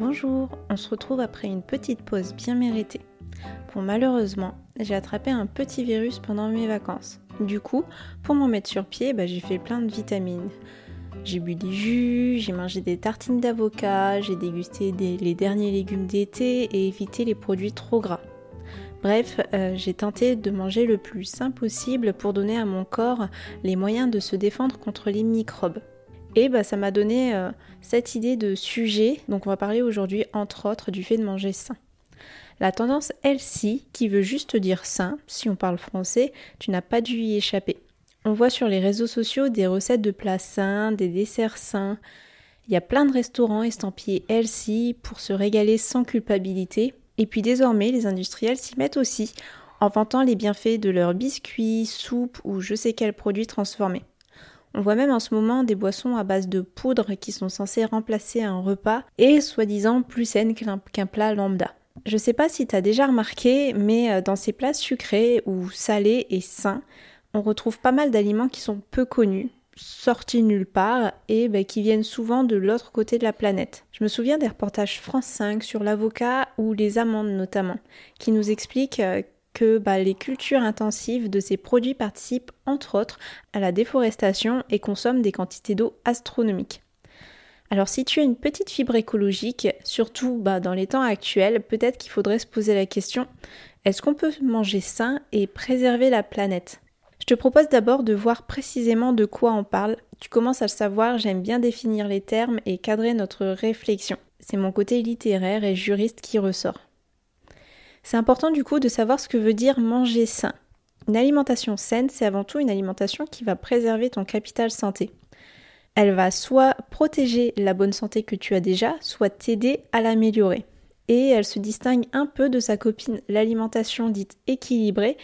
Bonjour, on se retrouve après une petite pause bien méritée. Bon, malheureusement, j'ai attrapé un petit virus pendant mes vacances. Du coup, pour m'en mettre sur pied, bah, j'ai fait plein de vitamines. J'ai bu des jus, j'ai mangé des tartines d'avocat, j'ai dégusté les derniers légumes d'été et évité les produits trop gras. Bref, euh, j'ai tenté de manger le plus sain possible pour donner à mon corps les moyens de se défendre contre les microbes. Et bah, ça m'a donné euh, cette idée de sujet, donc on va parler aujourd'hui entre autres du fait de manger sain. La tendance healthy, qui veut juste dire sain, si on parle français, tu n'as pas dû y échapper. On voit sur les réseaux sociaux des recettes de plats sains, des desserts sains. Il y a plein de restaurants estampillés healthy pour se régaler sans culpabilité. Et puis désormais, les industriels s'y mettent aussi en vantant les bienfaits de leurs biscuits, soupes ou je sais quels produits transformés. On voit même en ce moment des boissons à base de poudre qui sont censées remplacer un repas et soi-disant plus saines qu'un plat lambda. Je sais pas si tu as déjà remarqué, mais euh, dans ces plats sucrés ou salés et sains, on retrouve pas mal d'aliments qui sont peu connus, sortis nulle part et bah, qui viennent souvent de l'autre côté de la planète. Je me souviens des reportages France 5 sur l'avocat ou les amandes notamment, qui nous expliquent euh, que bah, les cultures intensives de ces produits participent entre autres à la déforestation et consomment des quantités d'eau astronomiques. Alors si tu as une petite fibre écologique, surtout bah, dans les temps actuels, peut-être qu'il faudrait se poser la question, est-ce qu'on peut manger sain et préserver la planète? Je te propose d'abord de voir précisément de quoi on parle. Tu commences à le savoir, j'aime bien définir les termes et cadrer notre réflexion. C'est mon côté littéraire et juriste qui ressort. C'est important du coup de savoir ce que veut dire manger sain. Une alimentation saine, c'est avant tout une alimentation qui va préserver ton capital santé. Elle va soit protéger la bonne santé que tu as déjà, soit t'aider à l'améliorer. Et elle se distingue un peu de sa copine l'alimentation dite équilibrée,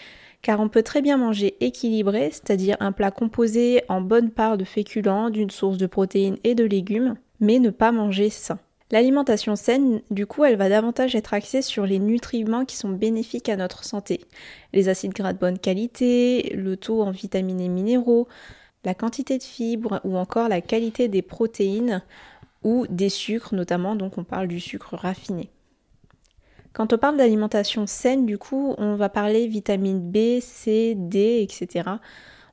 car on peut très bien manger équilibré, c'est-à-dire un plat composé en bonne part de féculents, d'une source de protéines et de légumes, mais ne pas manger sain. L'alimentation saine, du coup, elle va davantage être axée sur les nutriments qui sont bénéfiques à notre santé. Les acides gras de bonne qualité, le taux en vitamines et minéraux, la quantité de fibres ou encore la qualité des protéines ou des sucres notamment, donc on parle du sucre raffiné. Quand on parle d'alimentation saine, du coup, on va parler vitamine B, C, D, etc.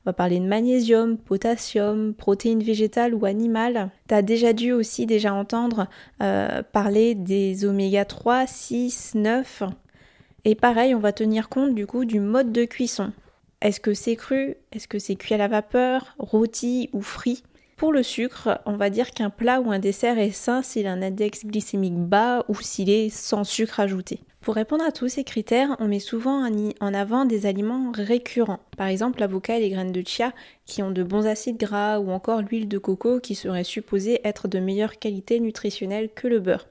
On va parler de magnésium, potassium, protéines végétales ou animales. Tu as déjà dû aussi déjà entendre euh, parler des oméga 3, 6, 9. Et pareil, on va tenir compte du coup du mode de cuisson. Est-ce que c'est cru? Est-ce que c'est cuit à la vapeur, rôti ou frit? Pour le sucre, on va dire qu'un plat ou un dessert est sain s'il a un index glycémique bas ou s'il est sans sucre ajouté. Pour répondre à tous ces critères, on met souvent en avant des aliments récurrents, par exemple l'avocat et les graines de chia qui ont de bons acides gras ou encore l'huile de coco qui serait supposée être de meilleure qualité nutritionnelle que le beurre.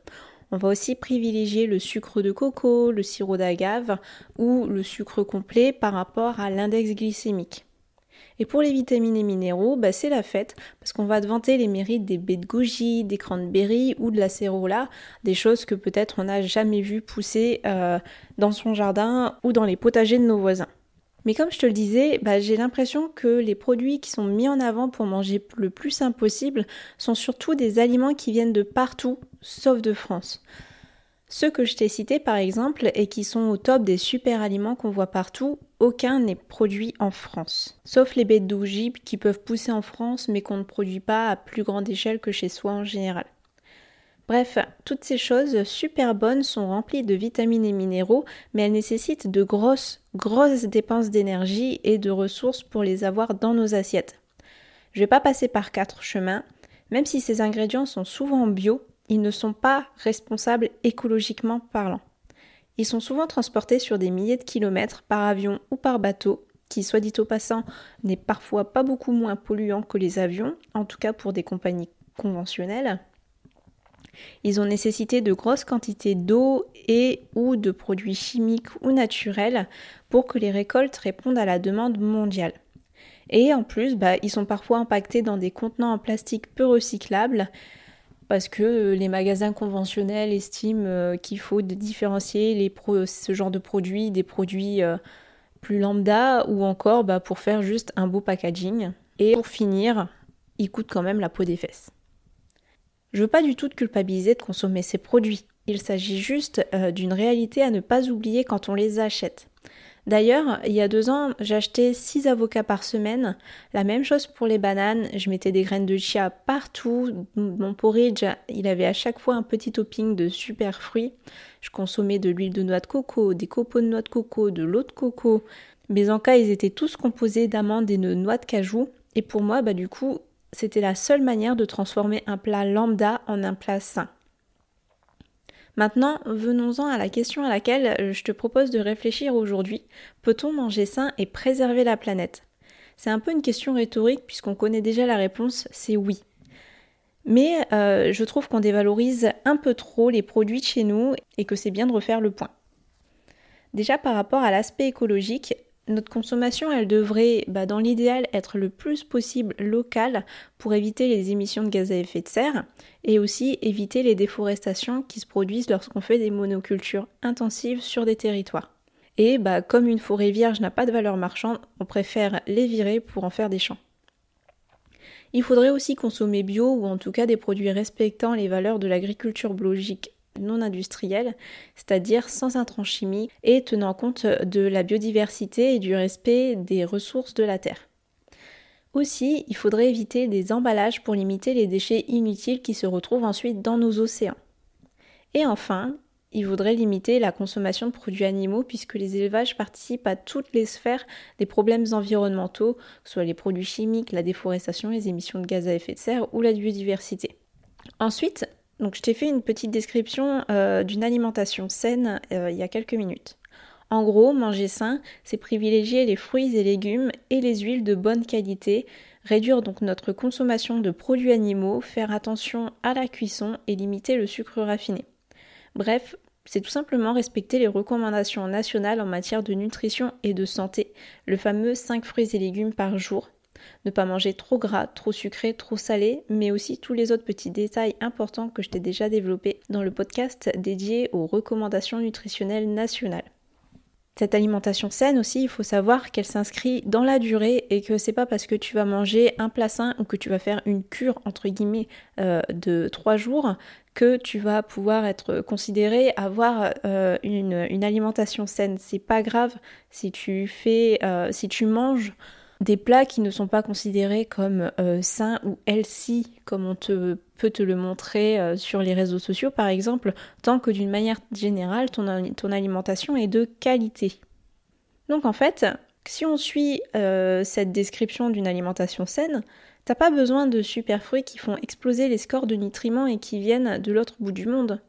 On va aussi privilégier le sucre de coco, le sirop d'agave ou le sucre complet par rapport à l'index glycémique. Et pour les vitamines et minéraux, bah, c'est la fête, parce qu'on va te vanter les mérites des baies de goji, des cranberries ou de la cérola, des choses que peut-être on n'a jamais vu pousser euh, dans son jardin ou dans les potagers de nos voisins. Mais comme je te le disais, bah, j'ai l'impression que les produits qui sont mis en avant pour manger le plus sain possible sont surtout des aliments qui viennent de partout, sauf de France. Ceux que je t'ai cités par exemple et qui sont au top des super aliments qu'on voit partout, aucun n'est produit en France. Sauf les baies d'ogive qui peuvent pousser en France mais qu'on ne produit pas à plus grande échelle que chez soi en général. Bref, toutes ces choses super bonnes sont remplies de vitamines et minéraux, mais elles nécessitent de grosses, grosses dépenses d'énergie et de ressources pour les avoir dans nos assiettes. Je vais pas passer par quatre chemins, même si ces ingrédients sont souvent bio, ils ne sont pas responsables écologiquement parlant. Ils sont souvent transportés sur des milliers de kilomètres par avion ou par bateau, qui, soit dit au passant, n'est parfois pas beaucoup moins polluant que les avions, en tout cas pour des compagnies conventionnelles. Ils ont nécessité de grosses quantités d'eau et ou de produits chimiques ou naturels pour que les récoltes répondent à la demande mondiale. Et en plus, bah, ils sont parfois impactés dans des contenants en plastique peu recyclables, parce que euh, les magasins conventionnels estiment euh, qu'il faut différencier ce genre de produits des produits euh, plus lambda ou encore bah, pour faire juste un beau packaging. Et pour finir, ils coûtent quand même la peau des fesses. Je veux pas du tout te culpabiliser de consommer ces produits. Il s'agit juste d'une réalité à ne pas oublier quand on les achète. D'ailleurs, il y a deux ans, j'achetais 6 avocats par semaine. La même chose pour les bananes. Je mettais des graines de chia partout. Mon porridge, il avait à chaque fois un petit topping de super fruits. Je consommais de l'huile de noix de coco, des copeaux de noix de coco, de l'eau de coco. Mes encas, ils étaient tous composés d'amandes et de noix de cajou. Et pour moi, bah du coup, c'était la seule manière de transformer un plat lambda en un plat sain. Maintenant, venons-en à la question à laquelle euh, je te propose de réfléchir aujourd'hui. Peut-on manger sain et préserver la planète? C'est un peu une question rhétorique puisqu'on connaît déjà la réponse, c'est oui. Mais euh, je trouve qu'on dévalorise un peu trop les produits de chez nous et que c'est bien de refaire le point. Déjà par rapport à l'aspect écologique, notre consommation, elle devrait, bah, dans l'idéal, être le plus possible locale pour éviter les émissions de gaz à effet de serre et aussi éviter les déforestations qui se produisent lorsqu'on fait des monocultures intensives sur des territoires. Et bah, comme une forêt vierge n'a pas de valeur marchande, on préfère les virer pour en faire des champs. Il faudrait aussi consommer bio ou en tout cas des produits respectant les valeurs de l'agriculture biologique non industriel, c'est-à-dire sans intrants et tenant compte de la biodiversité et du respect des ressources de la Terre. Aussi, il faudrait éviter des emballages pour limiter les déchets inutiles qui se retrouvent ensuite dans nos océans. Et enfin, il faudrait limiter la consommation de produits animaux puisque les élevages participent à toutes les sphères des problèmes environnementaux, soit les produits chimiques, la déforestation, les émissions de gaz à effet de serre ou la biodiversité. Ensuite, donc je t'ai fait une petite description euh, d'une alimentation saine euh, il y a quelques minutes. En gros, manger sain, c'est privilégier les fruits et légumes et les huiles de bonne qualité, réduire donc notre consommation de produits animaux, faire attention à la cuisson et limiter le sucre raffiné. Bref, c'est tout simplement respecter les recommandations nationales en matière de nutrition et de santé, le fameux 5 fruits et légumes par jour, ne pas manger trop gras, trop sucré, trop salé, mais aussi tous les autres petits détails importants que je t'ai déjà développés dans le podcast dédié aux recommandations nutritionnelles nationales. Cette alimentation saine aussi, il faut savoir qu'elle s'inscrit dans la durée et que c'est pas parce que tu vas manger un plat sain ou que tu vas faire une cure entre guillemets euh, de trois jours que tu vas pouvoir être considéré avoir euh, une, alimentation saine. C'est pas grave si tu fais, euh, si tu manges des plats qui ne sont pas considérés comme euh, sains ou healthy, comme on te, peut te le montrer euh, sur les réseaux sociaux par exemple, tant que d'une manière générale, ton, alimentation est de qualité. Donc en fait, si on suit euh, cette description d'une alimentation saine, t'as pas besoin de super fruits qui font exploser les scores de nutriments et qui viennent de l'autre bout du monde.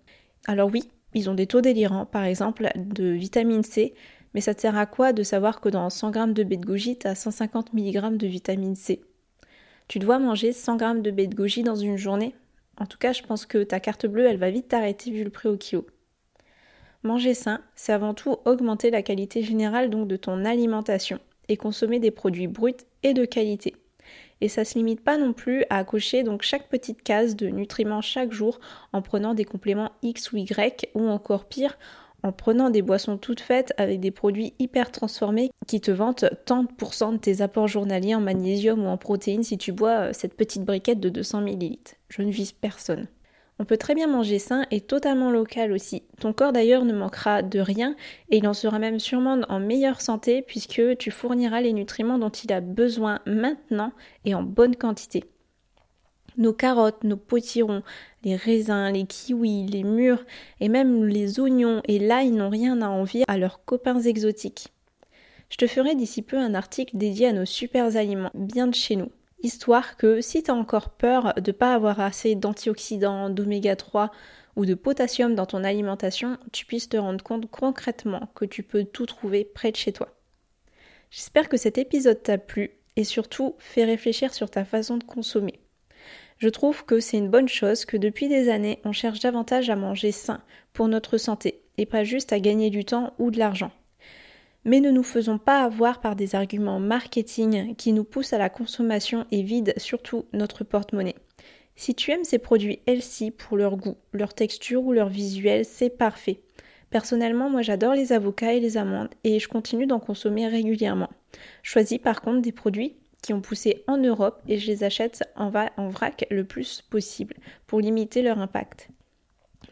Alors oui, ils ont des taux délirants, par exemple de vitamine C, mais ça te sert à quoi de savoir que dans 100 g de baie de goji, tu as 150 mg de vitamine C? Tu dois manger 100 g de baie de goji dans une journée? En tout cas, je pense que ta carte bleue, elle va vite t'arrêter vu le prix au kilo. Manger sain, c'est avant tout augmenter la qualité générale donc de ton alimentation et consommer des produits bruts et de qualité. Et ça se limite pas non plus à cocher donc chaque petite case de nutriments chaque jour en prenant des compléments X ou Y ou encore pire en prenant des boissons toutes faites avec des produits hyper transformés qui te vantent tant de tes apports journaliers en magnésium ou en protéines si tu bois euh, cette petite briquette de 200 ml. Je ne vise personne. On peut très bien manger sain et totalement local aussi. Ton corps d'ailleurs ne manquera de rien et il en sera même sûrement en meilleure santé puisque tu fourniras les nutriments dont il a besoin maintenant et en bonne quantité. Nos carottes, nos potirons, les raisins, les kiwis, les mûres et même les oignons et l'ail n'ont rien à envier à leurs copains exotiques. Je te ferai d'ici peu un article dédié à nos super aliments, bien de chez nous. Histoire que si tu as encore peur de pas avoir assez d'antioxydants, d'oméga 3 ou de potassium dans ton alimentation, tu puisses te rendre compte concrètement que tu peux tout trouver près de chez toi. J'espère que cet épisode t'a plu et surtout fait réfléchir sur ta façon de consommer. Je trouve que c'est une bonne chose que depuis des années, on cherche davantage à manger sain pour notre santé et pas juste à gagner du temps ou de l'argent. Mais ne nous faisons pas avoir par des arguments marketing qui nous poussent à la consommation et vident surtout notre porte-monnaie. Si tu aimes ces produits healthy pour leur goût, leur texture ou leur visuel, c'est parfait. Personnellement, moi j'adore les avocats et les amandes et je continue d'en consommer régulièrement. Choisis par contre des produits qui ont poussé en Europe et je les achète en, en vrac le plus possible pour limiter leur impact.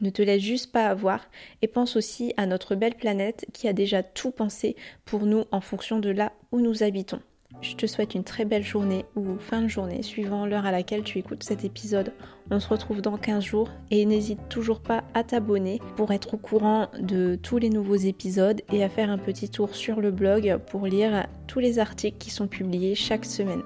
Ne te laisse juste pas avoir et pense aussi à notre belle planète qui a déjà tout pensé pour nous en fonction de là où nous habitons. Je te souhaite une très belle journée ou fin de journée suivant l'heure à laquelle tu écoutes cet épisode. On se retrouve dans 15 jours et n'hésite toujours pas à t'abonner pour être au courant de tous les nouveaux épisodes et à faire un petit tour sur le blog pour lire tous les articles qui sont publiés chaque semaine.